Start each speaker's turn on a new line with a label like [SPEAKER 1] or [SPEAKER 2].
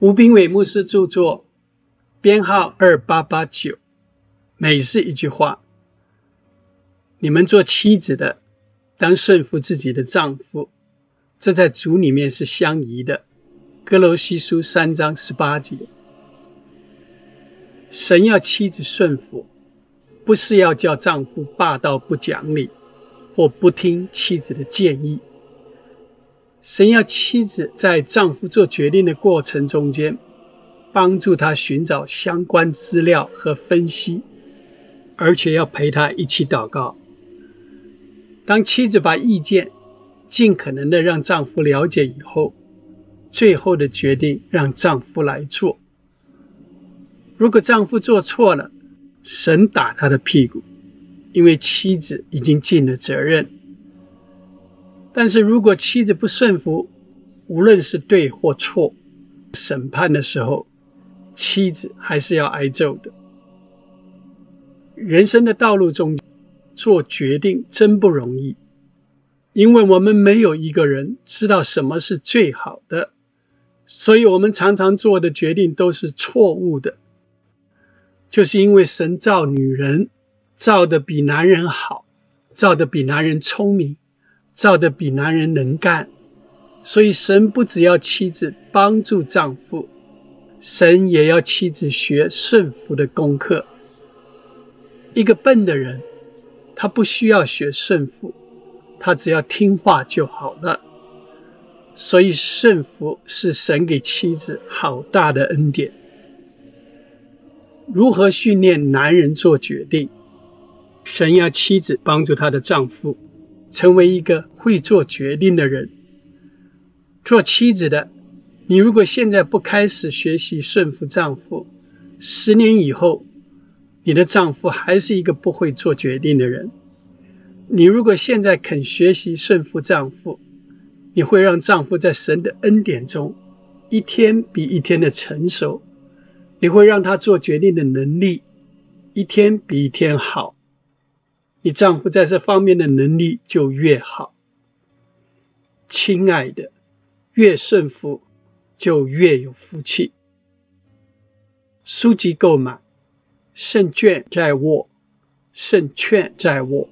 [SPEAKER 1] 吴斌伟牧师著作，编号二八八九。每是一句话：你们做妻子的，当顺服自己的丈夫，这在主里面是相宜的。哥罗西书三章十八节。神要妻子顺服，不是要叫丈夫霸道不讲理，或不听妻子的建议。神要妻子在丈夫做决定的过程中间，帮助他寻找相关资料和分析，而且要陪他一起祷告。当妻子把意见尽可能的让丈夫了解以后，最后的决定让丈夫来做。如果丈夫做错了，神打他的屁股，因为妻子已经尽了责任。但是如果妻子不顺服，无论是对或错，审判的时候，妻子还是要挨揍的。人生的道路中，做决定真不容易，因为我们没有一个人知道什么是最好的，所以我们常常做的决定都是错误的。就是因为神造女人，造的比男人好，造的比男人聪明。造的比男人能干，所以神不只要妻子帮助丈夫，神也要妻子学顺服的功课。一个笨的人，他不需要学顺服，他只要听话就好了。所以顺服是神给妻子好大的恩典。如何训练男人做决定？神要妻子帮助她的丈夫。成为一个会做决定的人。做妻子的，你如果现在不开始学习顺服丈夫，十年以后，你的丈夫还是一个不会做决定的人。你如果现在肯学习顺服丈夫，你会让丈夫在神的恩典中一天比一天的成熟，你会让他做决定的能力一天比一天好。你丈夫在这方面的能力就越好，亲爱的，越顺服就越有福气。书籍购买，胜券在握，胜券在握。